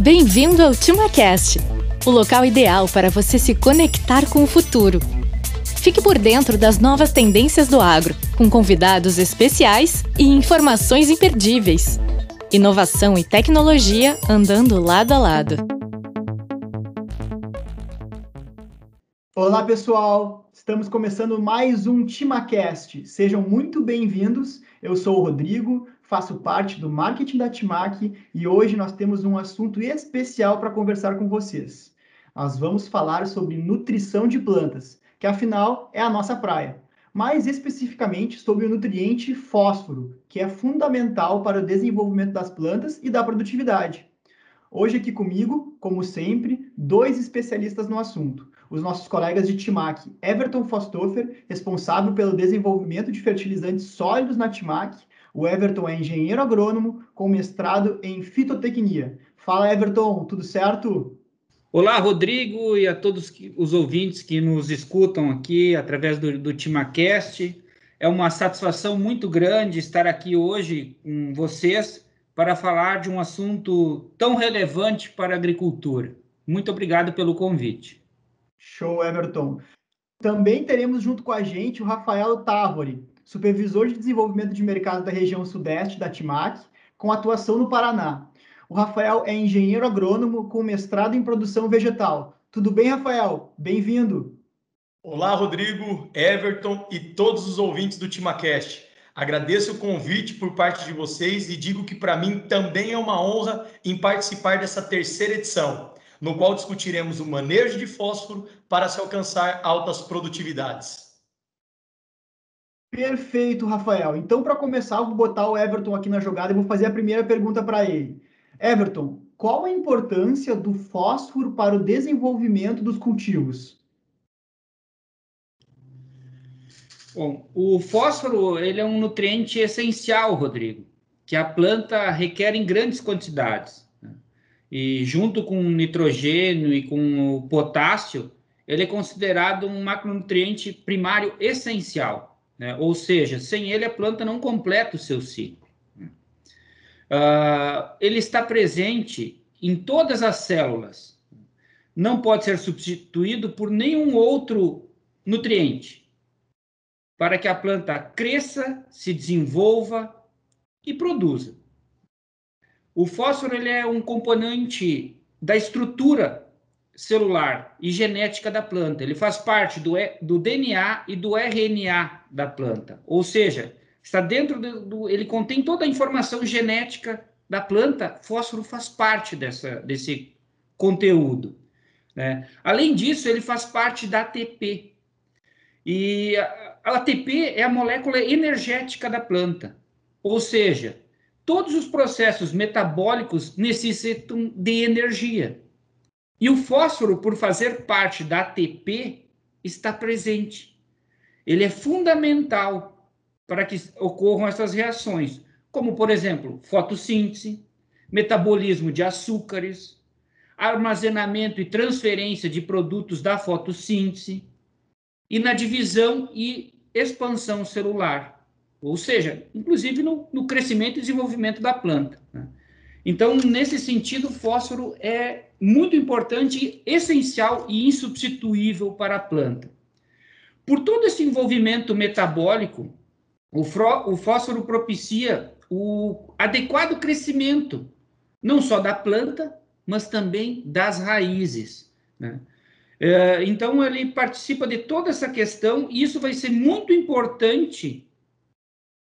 Bem-vindo ao TimaCast, o local ideal para você se conectar com o futuro. Fique por dentro das novas tendências do agro, com convidados especiais e informações imperdíveis. Inovação e tecnologia andando lado a lado. Olá, pessoal! Estamos começando mais um TimaCast. Sejam muito bem-vindos. Eu sou o Rodrigo, faço parte do marketing da Timac e hoje nós temos um assunto especial para conversar com vocês. Nós vamos falar sobre nutrição de plantas, que afinal é a nossa praia. Mais especificamente sobre o nutriente fósforo, que é fundamental para o desenvolvimento das plantas e da produtividade. Hoje aqui comigo, como sempre, dois especialistas no assunto. Os nossos colegas de Timac, Everton Fostofer, responsável pelo desenvolvimento de fertilizantes sólidos na Timac, o Everton é engenheiro agrônomo com mestrado em fitotecnia. Fala, Everton, tudo certo? Olá, Rodrigo, e a todos os ouvintes que nos escutam aqui através do, do TimaCast. É uma satisfação muito grande estar aqui hoje com vocês para falar de um assunto tão relevante para a agricultura. Muito obrigado pelo convite. Show, Everton. Também teremos junto com a gente o Rafael Távori, supervisor de desenvolvimento de mercado da região sudeste da TIMAC, com atuação no Paraná. O Rafael é engenheiro agrônomo com mestrado em produção vegetal. Tudo bem, Rafael? Bem-vindo. Olá, Rodrigo, Everton e todos os ouvintes do TimaCast. Agradeço o convite por parte de vocês e digo que para mim também é uma honra em participar dessa terceira edição, no qual discutiremos o manejo de fósforo para se alcançar altas produtividades. Perfeito, Rafael. Então, para começar, eu vou botar o Everton aqui na jogada e vou fazer a primeira pergunta para ele. Everton, qual a importância do fósforo para o desenvolvimento dos cultivos? Bom, o fósforo ele é um nutriente essencial, Rodrigo, que a planta requer em grandes quantidades. Né? E junto com o nitrogênio e com o potássio, ele é considerado um macronutriente primário essencial. Né? Ou seja, sem ele a planta não completa o seu ciclo. Uh, ele está presente em todas as células. Não pode ser substituído por nenhum outro nutriente para que a planta cresça, se desenvolva e produza. O fósforo ele é um componente da estrutura celular e genética da planta. Ele faz parte do, do DNA e do RNA da planta. Ou seja, está dentro do, do, ele contém toda a informação genética da planta. Fósforo faz parte dessa, desse conteúdo. Né? Além disso, ele faz parte da ATP. E a, a ATP é a molécula energética da planta. Ou seja, todos os processos metabólicos necessitam de energia. E o fósforo, por fazer parte da ATP, está presente. Ele é fundamental para que ocorram essas reações, como, por exemplo, fotossíntese, metabolismo de açúcares, armazenamento e transferência de produtos da fotossíntese, e na divisão e expansão celular, ou seja, inclusive no, no crescimento e desenvolvimento da planta. Né? Então, nesse sentido, o fósforo é muito importante, essencial e insubstituível para a planta. Por todo esse envolvimento metabólico, o, o fósforo propicia o adequado crescimento, não só da planta, mas também das raízes. Né? É, então, ele participa de toda essa questão e isso vai ser muito importante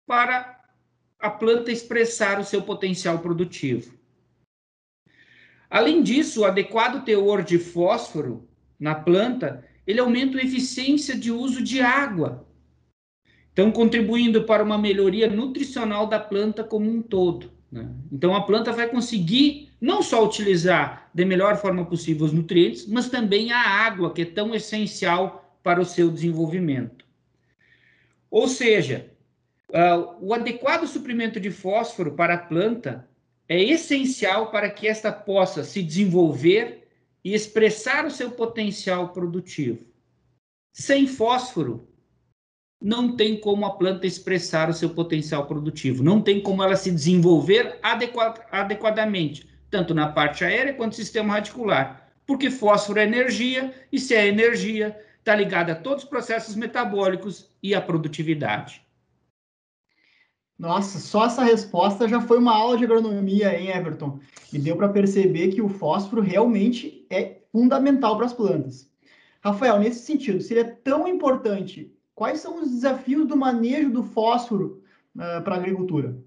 para a planta expressar o seu potencial produtivo. Além disso, o adequado teor de fósforo na planta, ele aumenta a eficiência de uso de água, então contribuindo para uma melhoria nutricional da planta como um todo. Né? Então a planta vai conseguir não só utilizar da melhor forma possível os nutrientes, mas também a água, que é tão essencial para o seu desenvolvimento. Ou seja, uh, o adequado suprimento de fósforo para a planta é essencial para que esta possa se desenvolver e expressar o seu potencial produtivo. Sem fósforo, não tem como a planta expressar o seu potencial produtivo, não tem como ela se desenvolver adequadamente, tanto na parte aérea quanto no sistema radicular. Porque fósforo é energia, e se é energia, está ligada a todos os processos metabólicos e à produtividade. Nossa, só essa resposta já foi uma aula de agronomia, hein, Everton? E deu para perceber que o fósforo realmente é fundamental para as plantas. Rafael, nesse sentido, se ele é tão importante, quais são os desafios do manejo do fósforo uh, para a agricultura?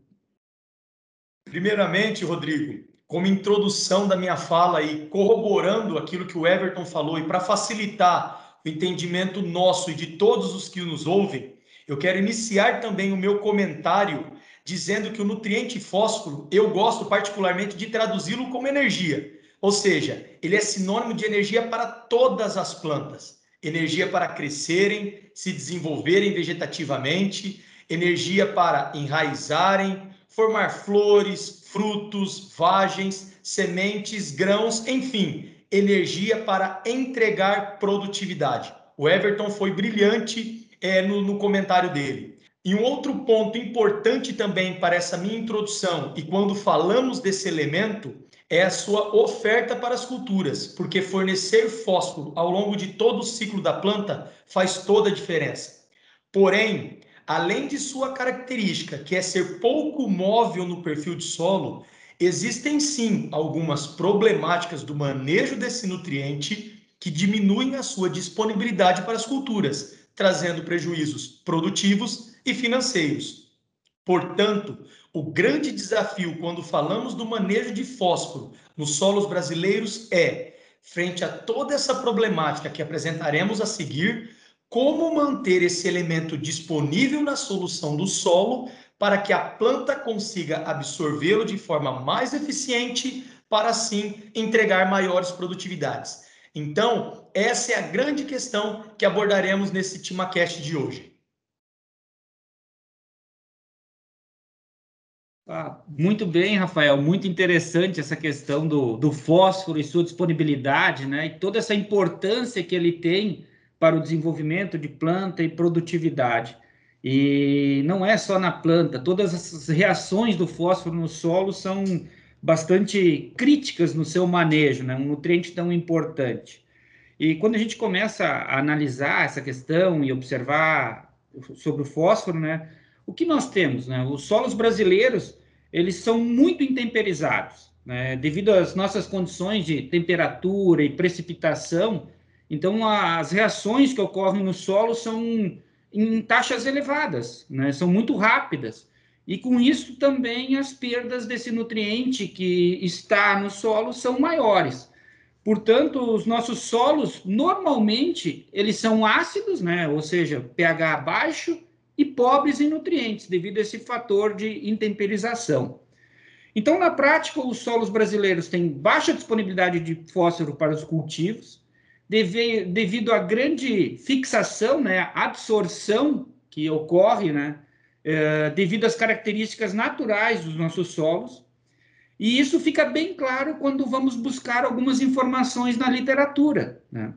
Primeiramente, Rodrigo, como introdução da minha fala e corroborando aquilo que o Everton falou, e para facilitar o entendimento nosso e de todos os que nos ouvem, eu quero iniciar também o meu comentário dizendo que o nutriente fósforo, eu gosto particularmente de traduzi-lo como energia. Ou seja, ele é sinônimo de energia para todas as plantas. Energia para crescerem, se desenvolverem vegetativamente, energia para enraizarem, formar flores, frutos, vagens, sementes, grãos, enfim, energia para entregar produtividade. O Everton foi brilhante é, no, no comentário dele. E um outro ponto importante também para essa minha introdução, e quando falamos desse elemento, é a sua oferta para as culturas, porque fornecer fósforo ao longo de todo o ciclo da planta faz toda a diferença. Porém, além de sua característica, que é ser pouco móvel no perfil de solo, existem sim algumas problemáticas do manejo desse nutriente que diminuem a sua disponibilidade para as culturas, trazendo prejuízos produtivos e financeiros. Portanto, o grande desafio quando falamos do manejo de fósforo nos solos brasileiros é, frente a toda essa problemática que apresentaremos a seguir, como manter esse elemento disponível na solução do solo para que a planta consiga absorvê-lo de forma mais eficiente para assim entregar maiores produtividades. Então, essa é a grande questão que abordaremos nesse TimaCast de hoje. Ah, muito bem, Rafael, muito interessante essa questão do, do fósforo e sua disponibilidade, né? E toda essa importância que ele tem para o desenvolvimento de planta e produtividade. E não é só na planta, todas essas reações do fósforo no solo são bastante críticas no seu manejo, né? um nutriente tão importante. E quando a gente começa a analisar essa questão e observar sobre o fósforo, né, o que nós temos? Né? Os solos brasileiros eles são muito intemperizados, né? devido às nossas condições de temperatura e precipitação. Então, as reações que ocorrem no solo são em taxas elevadas, né? são muito rápidas. E com isso também as perdas desse nutriente que está no solo são maiores. Portanto, os nossos solos normalmente eles são ácidos, né? Ou seja, pH baixo e pobres em nutrientes devido a esse fator de intemperização. Então, na prática, os solos brasileiros têm baixa disponibilidade de fósforo para os cultivos, devido à grande fixação, né, absorção que ocorre, né, é, devido às características naturais dos nossos solos. E isso fica bem claro quando vamos buscar algumas informações na literatura, né?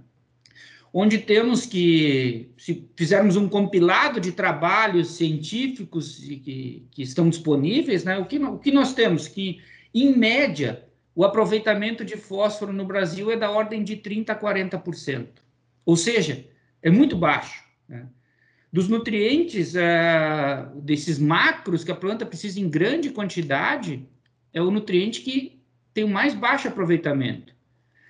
onde temos que, se fizermos um compilado de trabalhos científicos que, que estão disponíveis, né? o, que, o que nós temos? Que, em média, o aproveitamento de fósforo no Brasil é da ordem de 30% a 40%. Ou seja, é muito baixo. Né? dos nutrientes, uh, desses macros que a planta precisa em grande quantidade, é o nutriente que tem o mais baixo aproveitamento.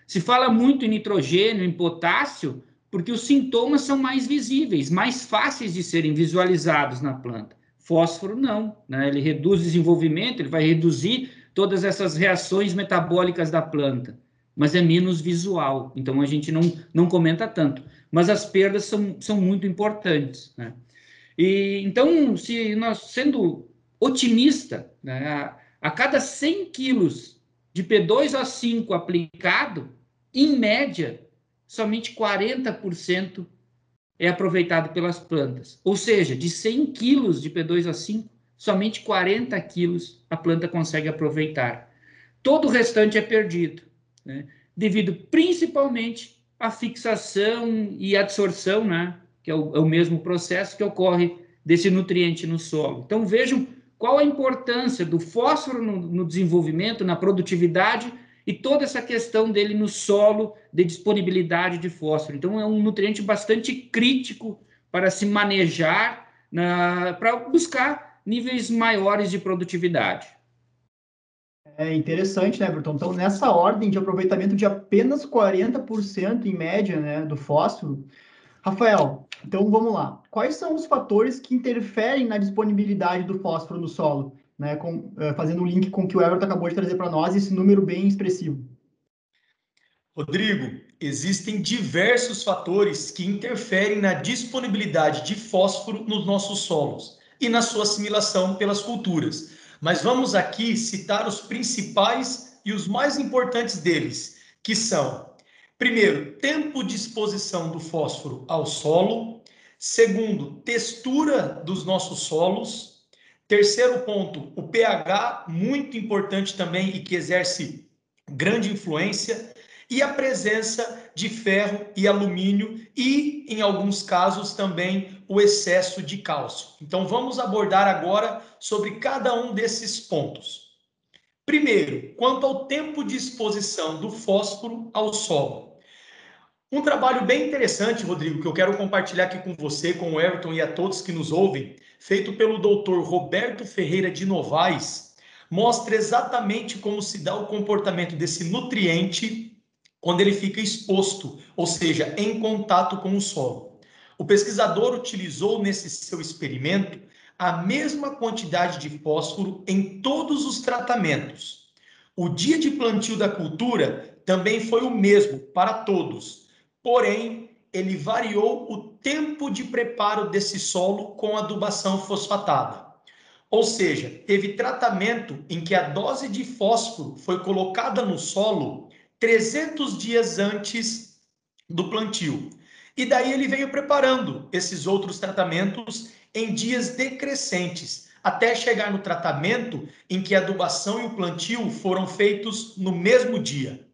Se fala muito em nitrogênio, em potássio, porque os sintomas são mais visíveis, mais fáceis de serem visualizados na planta. Fósforo não, né? ele reduz o desenvolvimento, ele vai reduzir todas essas reações metabólicas da planta, mas é menos visual, então a gente não, não comenta tanto mas as perdas são, são muito importantes. Né? E, então, se nós, sendo otimista, né, a, cada 100 quilos de P2O5 aplicado, em média, somente 40% é aproveitado pelas plantas. Ou seja, de 100 quilos de P2O5, somente 40 quilos a planta consegue aproveitar. Todo o restante é perdido, né? devido principalmente a fixação e absorção, né? que é o, é o mesmo processo que ocorre desse nutriente no solo. Então, vejam qual a importância do fósforo no, no desenvolvimento, na produtividade e toda essa questão dele no solo, de disponibilidade de fósforo. Então, é um nutriente bastante crítico para se manejar, para buscar níveis maiores de produtividade. É interessante, né, Everton? Então, nessa ordem de aproveitamento de apenas 40% em média né, do fósforo, Rafael, então vamos lá. Quais são os fatores que interferem na disponibilidade do fósforo no solo? Né, com, uh, fazendo o um link com o que o Everton acabou de trazer para nós, esse número bem expressivo. Rodrigo, existem diversos fatores que interferem na disponibilidade de fósforo nos nossos solos e na sua assimilação pelas culturas. Mas vamos aqui citar os principais e os mais importantes deles, que são: primeiro, tempo de exposição do fósforo ao solo, segundo, textura dos nossos solos, terceiro ponto, o pH, muito importante também e que exerce grande influência, e a presença de ferro e alumínio e, em alguns casos, também o excesso de cálcio. Então, vamos abordar agora sobre cada um desses pontos. Primeiro, quanto ao tempo de exposição do fósforo ao solo. Um trabalho bem interessante, Rodrigo, que eu quero compartilhar aqui com você, com o Everton e a todos que nos ouvem, feito pelo doutor Roberto Ferreira de Novaes, mostra exatamente como se dá o comportamento desse nutriente quando ele fica exposto, ou seja, em contato com o solo. O pesquisador utilizou nesse seu experimento a mesma quantidade de fósforo em todos os tratamentos. O dia de plantio da cultura também foi o mesmo para todos, porém, ele variou o tempo de preparo desse solo com adubação fosfatada. Ou seja, teve tratamento em que a dose de fósforo foi colocada no solo 300 dias antes do plantio. E daí ele veio preparando esses outros tratamentos em dias decrescentes, até chegar no tratamento em que a adubação e o plantio foram feitos no mesmo dia.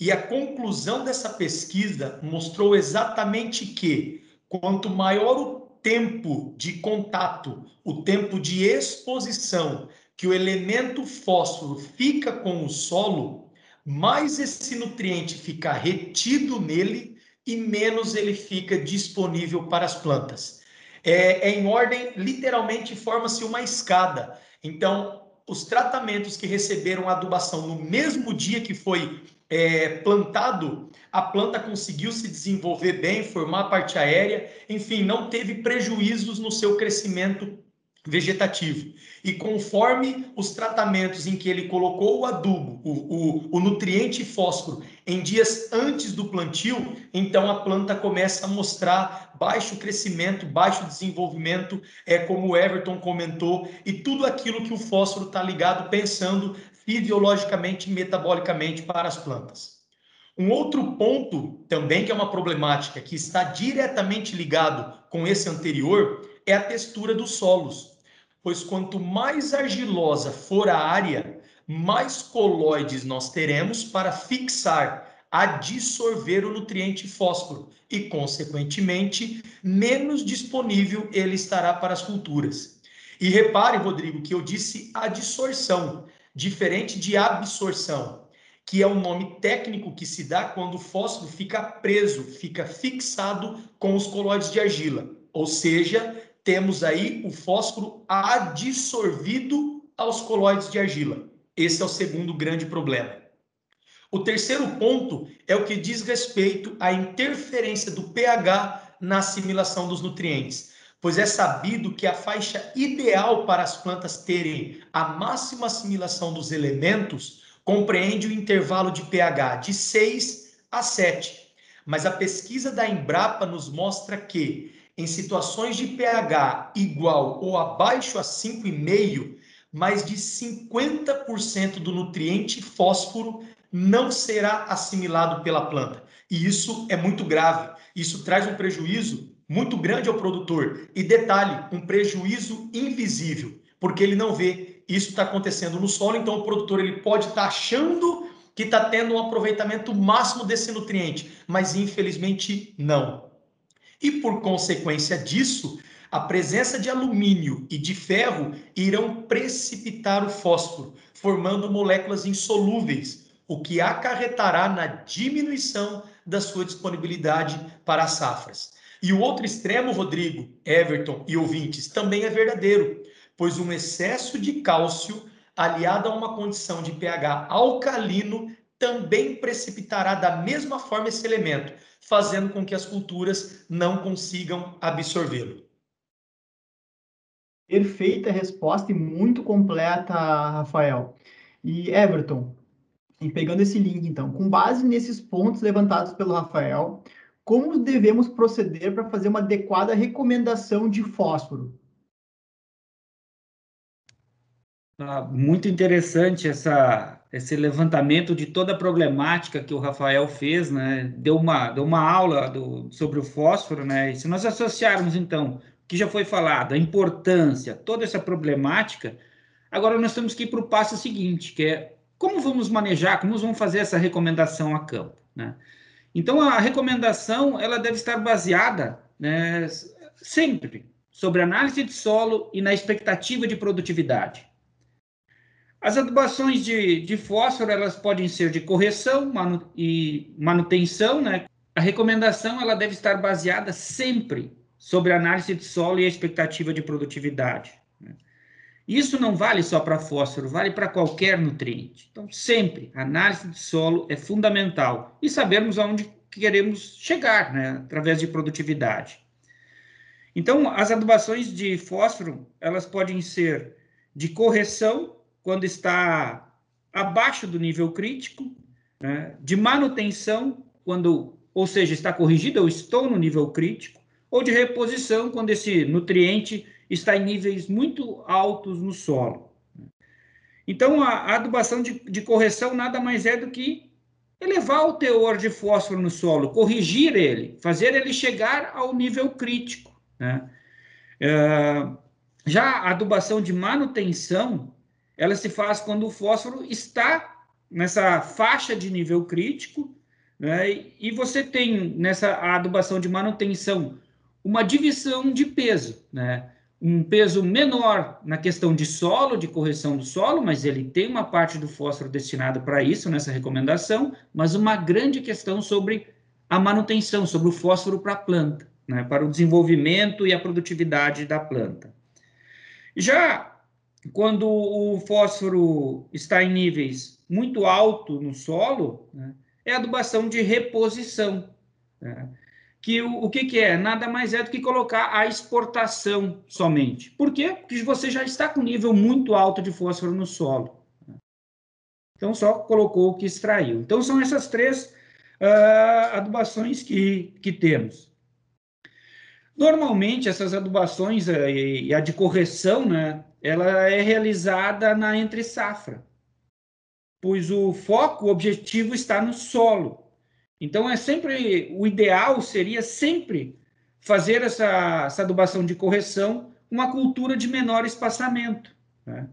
E a conclusão dessa pesquisa mostrou exatamente que quanto maior o tempo de contato, o tempo de exposição que o elemento fósforo fica com o solo, mais esse nutriente fica retido nele e menos ele fica disponível para as plantas. É, é em ordem, literalmente, forma-se uma escada. Então, os tratamentos que receberam adubação no mesmo dia que foi é, plantado, a planta conseguiu se desenvolver bem, formar a parte aérea, enfim, não teve prejuízos no seu crescimento vegetativo. E conforme os tratamentos em que ele colocou o adubo, o, o, o, nutriente fósforo, em dias antes do plantio, então a planta começa a mostrar baixo crescimento, baixo desenvolvimento, é como o Everton comentou, e tudo aquilo que o fósforo está ligado pensando fisiologicamente e metabolicamente para as plantas. Um outro ponto também que é uma problemática que está diretamente ligado com esse anterior é a textura dos solos pois quanto mais argilosa for a área, mais colóides nós teremos para fixar, adsorver o nutriente fósforo e, consequentemente, menos disponível ele estará para as culturas. E repare, Rodrigo, que eu disse adsorção, diferente de absorção, que é o nome técnico que se dá quando o fósforo fica preso, fica fixado com os colóides de argila, ou seja, temos aí o fósforo adsorvido aos colóides de argila. Esse é o segundo grande problema. O terceiro ponto é o que diz respeito à interferência do pH na assimilação dos nutrientes, pois é sabido que a faixa ideal para as plantas terem a máxima assimilação dos elementos compreende o intervalo de pH de 6 a 7. Mas a pesquisa da Embrapa nos mostra que em situações de pH igual ou abaixo a 5,5, mais de 50% do nutriente fósforo não será assimilado pela planta. E isso é muito grave. Isso traz um prejuízo muito grande ao produtor. E detalhe, um prejuízo invisível, porque ele não vê. Isso está acontecendo no solo, então o produtor ele pode estar tá achando que está tendo um aproveitamento máximo desse nutriente, mas infelizmente não. E por consequência disso, A presença de alumínio e de ferro irão precipitar o fósforo, formando moléculas insolúveis, o que acarretará na diminuição da sua disponibilidade para as safras. E o outro extremo, Rodrigo, Everton e ouvintes, também é verdadeiro, pois um excesso de cálcio aliado a uma condição de pH alcalino também precipitará da mesma forma esse elemento, fazendo com que as culturas não consigam absorvê-lo. Perfeita resposta e muito completa, Rafael. E Everton, e pegando esse link, então, com base nesses pontos levantados pelo Rafael, como devemos proceder para fazer uma adequada recomendação de fósforo? Ah, muito interessante essa, esse levantamento de toda a problemática que o Rafael fez, né? Deu uma, deu uma aula do, sobre o fósforo, né? E se nós associarmos, então, o que já foi falado, a importância, toda essa problemática, agora nós temos que ir para o passo seguinte, que é como vamos manejar, como vamos fazer essa recomendação a campo, né? Então, a recomendação, ela deve estar baseada, né, sempre sobre análise de solo e na expectativa de produtividade. As adubações de, de fósforo, elas podem ser de correção manu, e manutenção, né? A recomendação, ela deve estar baseada sempre sobre análise de solo e a expectativa de produtividade. Né? Isso não vale só para fósforo, vale para qualquer nutriente. Então, sempre, análise de solo é fundamental e sabermos aonde queremos chegar, né? Através de produtividade. Então, as adubações de fósforo, elas podem ser de correção quando está abaixo do nível crítico, né, de manutenção, quando, ou seja, está corrigido, eu estou no nível crítico, ou de reposição, quando esse nutriente está em níveis muito altos no solo. Então, a, adubação de, de correção nada mais é do que elevar o teor de fósforo no solo, corrigir ele, fazer ele chegar ao nível crítico. Né? É, já a adubação de manutenção, ela se faz quando o fósforo está nessa faixa de nível crítico, né? e você tem nessa adubação de manutenção uma divisão de peso, né? um peso menor na questão de solo, de correção do solo, mas ele tem uma parte do fósforo destinada para isso nessa recomendação, mas uma grande questão sobre a manutenção, sobre o fósforo para a planta, né? para o desenvolvimento e a produtividade da planta. Já quando o fósforo está em níveis muito altos no solo, né, é adubação de reposição. Né? Que o, o que, que, é? Nada mais é do que colocar a exportação somente. Por quê? Porque você já está com nível muito alto de fósforo no solo. Né. Então, só colocou o que extraiu. Então, são essas três uh, adubações que, que temos. Normalmente, essas adubações uh, e a de correção, né, ela é realizada na entre safra, pois o foco, o objetivo está no solo. Então é sempre o ideal seria sempre fazer essa, essa adubação de correção uma cultura de menor espaçamento, né?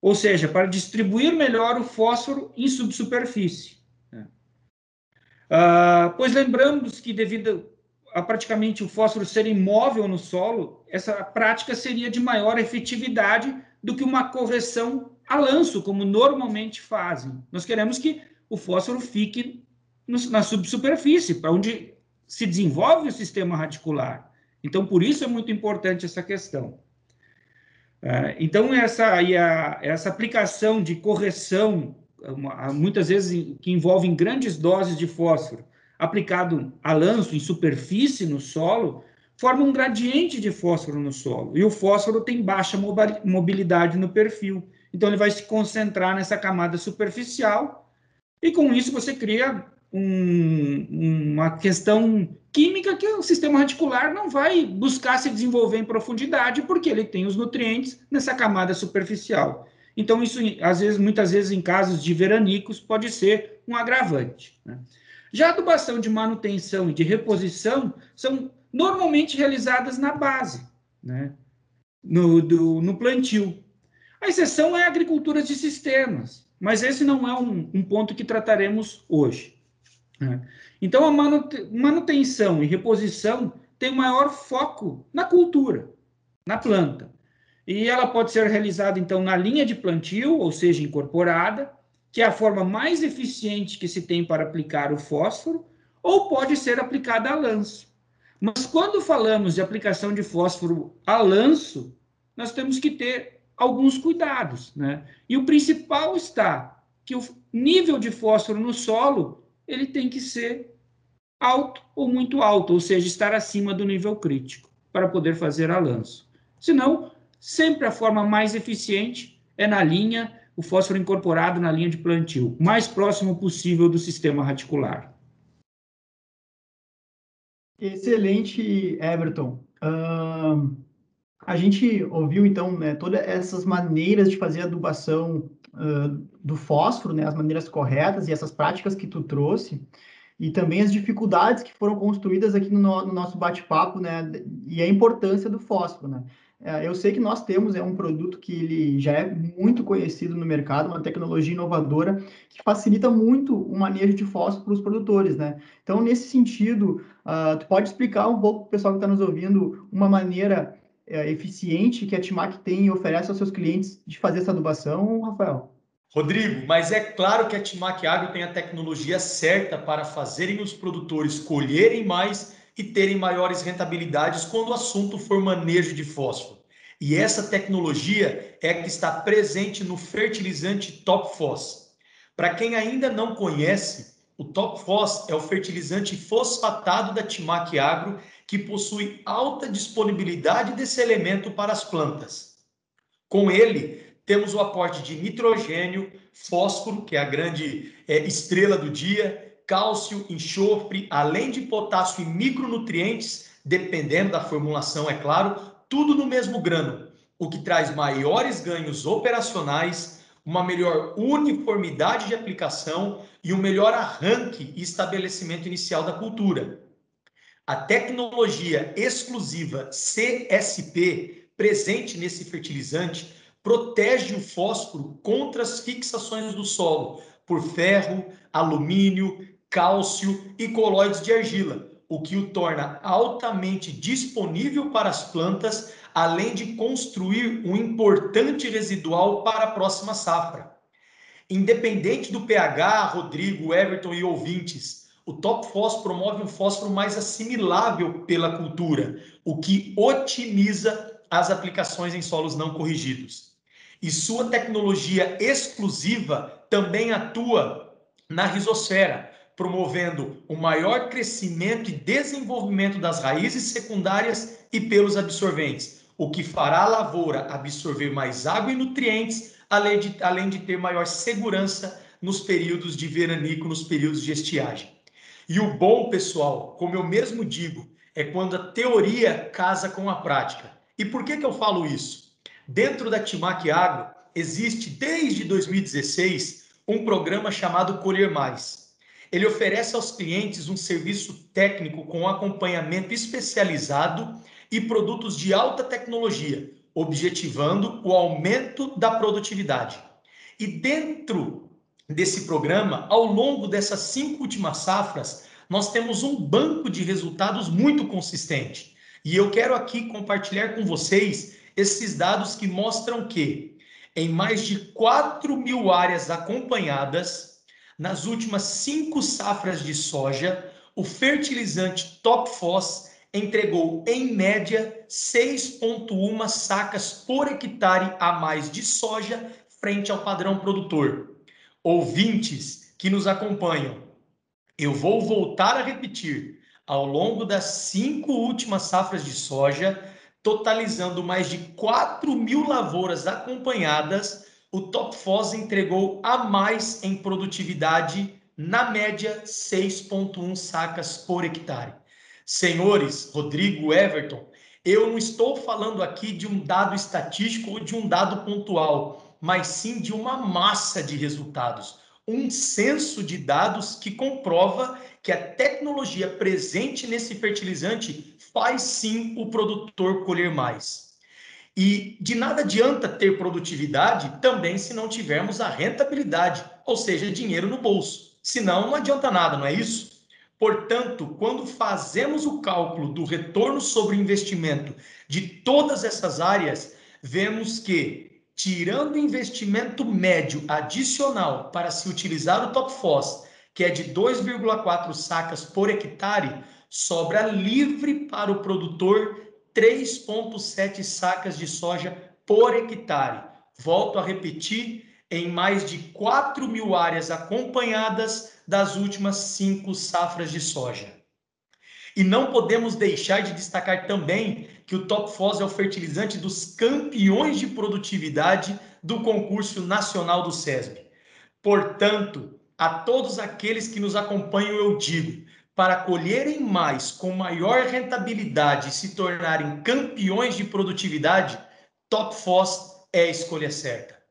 ou seja, para distribuir melhor o fósforo em subsuperfície. Né? Ah, pois lembramos que devido a praticamente o fósforo ser imóvel no solo, essa prática seria de maior efetividade do que uma correção a lanço, como normalmente fazem. Nós queremos que o fósforo fique no, na subsuperfície, para onde se desenvolve o sistema radicular. Então, por isso é muito importante essa questão. É, então, essa, a, essa aplicação de correção, muitas vezes que envolve grandes doses de fósforo, aplicado a lanço em superfície no solo, forma um gradiente de fósforo no solo. E o fósforo tem baixa mobilidade no perfil. Então, ele vai se concentrar nessa camada superficial, e com isso você cria um, uma questão química que o sistema radicular não vai buscar se desenvolver em profundidade, porque ele tem os nutrientes nessa camada superficial. Então, isso, às vezes, muitas vezes, em casos de veranicos, pode ser um agravante. Né? Já a adubação de manutenção e de reposição são normalmente realizadas na base, né? no, do, no plantio. A exceção é a agricultura de sistemas, mas esse não é um, um ponto que trataremos hoje. Né? Então, a manutenção e reposição tem maior foco na cultura. na planta. E ela pode ser realizada, então, na linha de plantio, ou seja, incorporada, que é a forma mais eficiente que se tem para aplicar o fósforo, ou pode ser aplicada a lanço. Mas quando falamos de aplicação de fósforo a lanço, nós temos que ter alguns cuidados, né? E o principal está que o nível de fósforo no solo, ele tem que ser alto ou muito alto, ou seja, estar acima do nível crítico para poder fazer a lanço. Senão, sempre a forma mais eficiente é na linha, o fósforo incorporado na linha de plantio, mais próximo possível do sistema radicular. Excelente, Everton. Uh, a gente ouviu, então, né, todas essas maneiras de fazer adubação uh, do fósforo, né, as maneiras corretas e essas práticas que tu trouxe, e também as dificuldades que foram construídas aqui no, no nosso bate-papo, né, e a importância do fósforo, né. É, eu sei que nós temos é um produto que ele já é muito conhecido no mercado, uma tecnologia inovadora que facilita muito o manejo de fósforo para os produtores, né? Então, nesse sentido, uh, tu pode explicar um pouco para o pessoal que está nos ouvindo uma maneira uh, eficiente que a Timac tem e oferece aos seus clientes de fazer essa adubação, Rafael? Rodrigo, mas é claro que a Timac Agro tem a tecnologia certa para fazerem os produtores colherem mais e terem maiores rentabilidades quando o assunto for manejo de fósforo. E essa tecnologia é que está presente no fertilizante Top Phos. Para quem ainda não conhece, o Top Phos é o fertilizante fosfatado da Timac Agro que possui alta disponibilidade desse elemento para as plantas. Com ele, temos o aporte de nitrogênio, fósforo, que é a grande é, estrela do dia, cálcio, enxofre, além de potássio e micronutrientes, dependendo da formulação, é claro, tudo no mesmo grano, o que traz maiores ganhos operacionais, uma melhor uniformidade de aplicação e um melhor arranque e estabelecimento inicial da cultura. A tecnologia exclusiva CSP presente nesse fertilizante protege o fósforo contra as fixações do solo por ferro, alumínio, cálcio e colóides de argila, o que o torna altamente disponível para as plantas, além de construir um importante residual para a próxima safra. Independente do pH, Rodrigo, Everton e ouvintes, o Top Phos promove um fósforo mais assimilável pela cultura, o que otimiza as aplicações em solos não corrigidos. E sua tecnologia exclusiva também atua na rizosfera, promovendo o maior crescimento e desenvolvimento das raízes secundárias e pelos absorventes, o que fará a lavoura absorver mais água e nutrientes, além de, além de ter maior segurança nos períodos de veranico, nos períodos de estiagem. E o bom, pessoal, como eu mesmo digo, é quando a teoria casa com a prática. E por que, que eu falo isso? Dentro da Timac Agro, existe desde 2016 um programa chamado Colher Mais ele oferece aos clientes um serviço técnico com acompanhamento especializado e produtos de alta tecnologia, objetivando o aumento da produtividade. E dentro desse programa, ao longo dessas cinco últimas safras, nós temos um banco de resultados muito consistente. E eu quero aqui compartilhar com vocês esses dados que mostram que, em mais de 4 mil áreas acompanhadas, nas últimas cinco safras de soja, o fertilizante Top Phos entregou, em média, 6,1 sacas por hectare a mais de soja frente ao padrão produtor. Ouvintes que nos acompanham, eu vou voltar a repetir. Ao longo das cinco últimas safras de soja, totalizando mais de 4 mil lavouras acompanhadas, o Top Foz entregou a mais em produtividade, na média 6,1 sacas por hectare. Senhores, Rodrigo, Everton, eu não estou falando aqui de um dado estatístico ou de um dado pontual, mas sim de uma massa de resultados, um censo de dados que comprova que a tecnologia presente nesse fertilizante faz sim o produtor colher mais. E de nada adianta ter produtividade também se não tivermos a rentabilidade, ou seja, dinheiro no bolso. Senão não adianta nada, não é isso? Portanto, quando fazemos o cálculo do retorno sobre investimento de todas essas áreas, vemos que, tirando investimento médio adicional para se utilizar o Top Foss, que é de 2,4 sacas por hectare, sobra livre para o produtor 3,7 sacas de soja por hectare. Volto a repetir, em mais de 4 mil áreas acompanhadas das últimas cinco safras de soja. E não podemos deixar de destacar também que o Top Fos é o fertilizante dos campeões de produtividade do concurso nacional do SESB. Portanto, a todos aqueles que nos acompanham, eu digo: para colherem mais com maior rentabilidade e se tornarem campeões de produtividade, Top Fos é a escolha certa.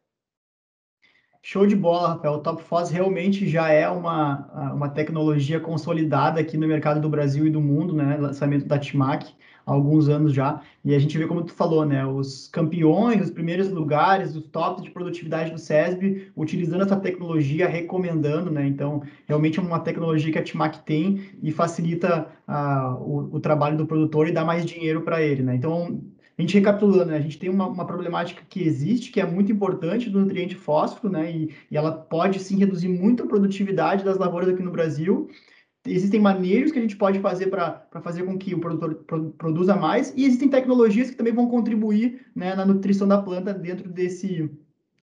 Show de bola, Rafael. O Top Foz realmente já é uma, uma tecnologia consolidada aqui no mercado do Brasil e do mundo, né? Lançamento da Timac há alguns anos já. E a gente vê como tu falou, né? Os campeões, os primeiros lugares, os tops de produtividade do SESB, utilizando essa tecnologia, recomendando, né? Então, realmente é uma tecnologia que a Timac tem e facilita uh, o, o trabalho do produtor e dá mais dinheiro para ele, né? Então, a gente recapitulando, né, a gente tem uma, uma, problemática que existe, que é muito importante do nutriente fósforo, né, e, e, ela pode sim reduzir muito a produtividade das lavouras aqui no Brasil. Existem maneiras que a gente pode fazer para fazer com que o produtor pro, produza mais, e existem tecnologias que também vão contribuir né, na nutrição da planta dentro desse,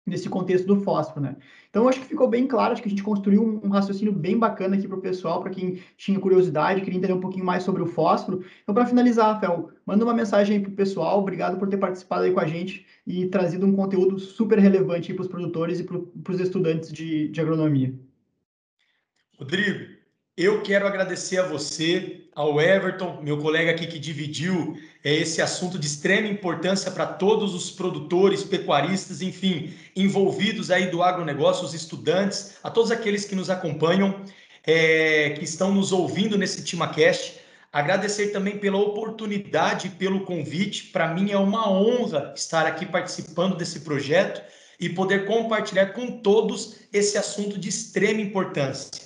nesse contexto do fósforo, né? Então, acho que ficou bem claro, acho que a gente construiu um, um raciocínio bem bacana aqui para o pessoal, para quem tinha curiosidade, queria entender um pouquinho mais sobre o fósforo. Então, para finalizar, Rafael, manda uma mensagem para o pessoal, obrigado por ter participado aí com a gente e trazido um conteúdo super relevante para os produtores e para os estudantes de, de agronomia. Rodrigo, eu quero agradecer a você, ao Everton, meu colega aqui que dividiu é, esse assunto de extrema importância para todos os produtores, pecuaristas, enfim, envolvidos aí do agronegócio, os estudantes, a todos aqueles que nos acompanham, é, que estão nos ouvindo nesse TimaCast. Agradecer também pela oportunidade, pelo convite. Para mim é uma honra estar aqui participando desse projeto e poder compartilhar com todos esse assunto de extrema importância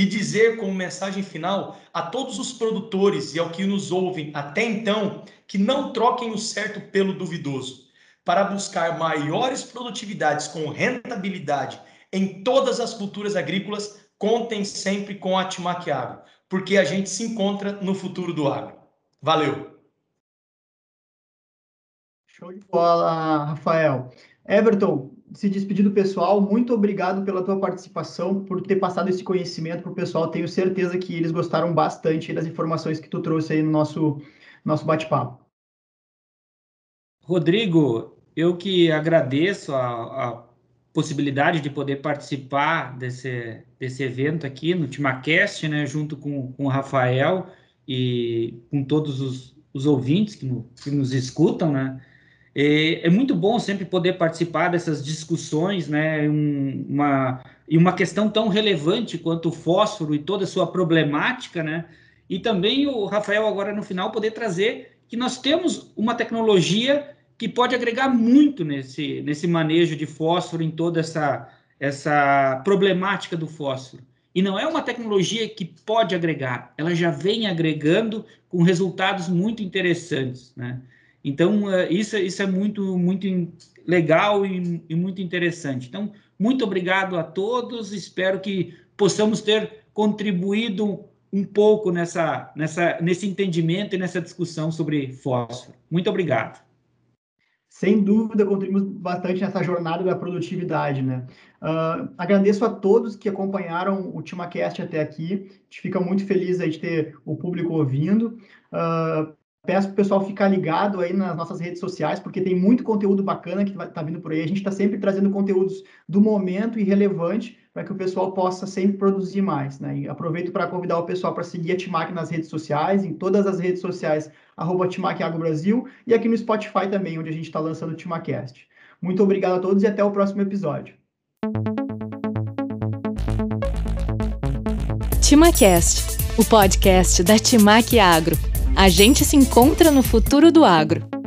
e dizer como mensagem final a todos os produtores e ao que nos ouvem até então que não troquem o certo pelo duvidoso. Para buscar maiores produtividades com rentabilidade em todas as culturas agrícolas, contem sempre com a Timac Agro, porque a gente se encontra no futuro do agro. Valeu! Show de bola, Rafael. Everton, se despedir do pessoal, muito obrigado pela tua participação, por ter passado esse conhecimento para o pessoal. Tenho certeza que eles gostaram bastante das informações que tu trouxe aí no nosso, nosso bate-papo. Rodrigo, eu que agradeço a, a, possibilidade de poder participar desse, desse evento aqui no TimaCast, né, junto com, com o Rafael e com todos os, os ouvintes que, no, que nos escutam, né? É, muito bom sempre poder participar dessas discussões, né? Um, uma, e uma questão tão relevante quanto o fósforo e toda a sua problemática, né? E também o Rafael, agora no final, poder trazer que nós temos uma tecnologia que pode agregar muito nesse, nesse manejo de fósforo em toda essa, essa problemática do fósforo. E não é uma tecnologia que pode agregar, ela já vem agregando com resultados muito interessantes, né? Então, é, isso, isso é muito, muito legal e, e, muito interessante. Então, muito obrigado a todos. Espero que possamos ter contribuído um pouco nessa, nessa, nesse entendimento e nessa discussão sobre fósforo. Muito obrigado. Sem dúvida, contribuímos bastante nessa jornada da produtividade, né? Uh, agradeço a todos que acompanharam o TimaCast até aqui. A gente fica muito feliz aí de ter o público ouvindo. Uh, Peço para o pessoal ficar ligado aí nas nossas redes sociais, porque tem muito conteúdo bacana que está vindo por aí. A gente está sempre trazendo conteúdos do momento e relevante para que o pessoal possa sempre produzir mais. Né? E aproveito para convidar o pessoal para seguir a Timac nas redes sociais, em todas as redes sociais, arroba Timac Agro Brasil, e aqui no Spotify também, onde a gente está lançando o Timacast. Muito obrigado a todos e até o próximo episódio. Timacast, o podcast da Timac Agro. A gente se encontra no futuro do agro.